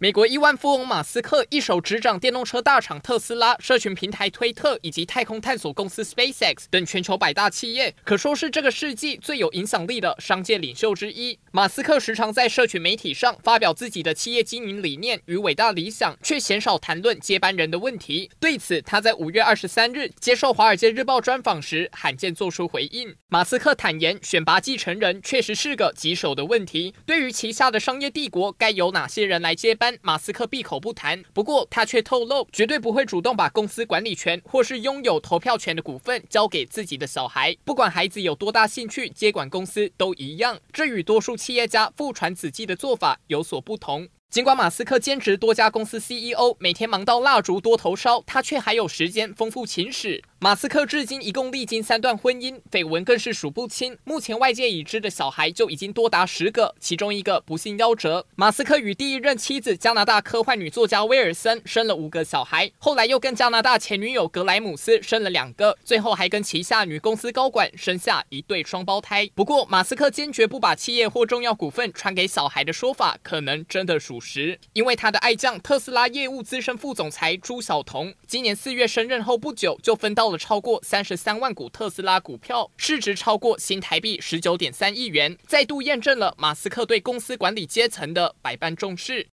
美国亿万富翁马斯克一手执掌电动车大厂特斯拉、社群平台推特以及太空探索公司 SpaceX 等全球百大企业，可说是这个世纪最有影响力的商界领袖之一。马斯克时常在社群媒体上发表自己的企业经营理念与伟大理想，却鲜少谈论接班人的问题。对此，他在五月二十三日接受《华尔街日报》专访时，罕见做出回应。马斯克坦言，选拔继承人确实是个棘手的问题。对于旗下的商业帝国该由哪些人来接班？马斯克闭口不谈，不过他却透露，绝对不会主动把公司管理权或是拥有投票权的股份交给自己的小孩，不管孩子有多大兴趣接管公司都一样。这与多数企业家父传子继的做法有所不同。尽管马斯克兼职多家公司 CEO，每天忙到蜡烛多头烧，他却还有时间丰富情史。马斯克至今一共历经三段婚姻，绯闻更是数不清。目前外界已知的小孩就已经多达十个，其中一个不幸夭折。马斯克与第一任妻子加拿大科幻女作家威尔森生了五个小孩，后来又跟加拿大前女友格莱姆斯生了两个，最后还跟旗下女公司高管生下一对双胞胎。不过，马斯克坚决不把企业或重要股份传给小孩的说法，可能真的属实。因为他的爱将特斯拉业务资深副总裁朱晓彤，今年四月升任后不久就分到到。了超过三十三万股特斯拉股票，市值超过新台币十九点三亿元，再度验证了马斯克对公司管理阶层的百般重视。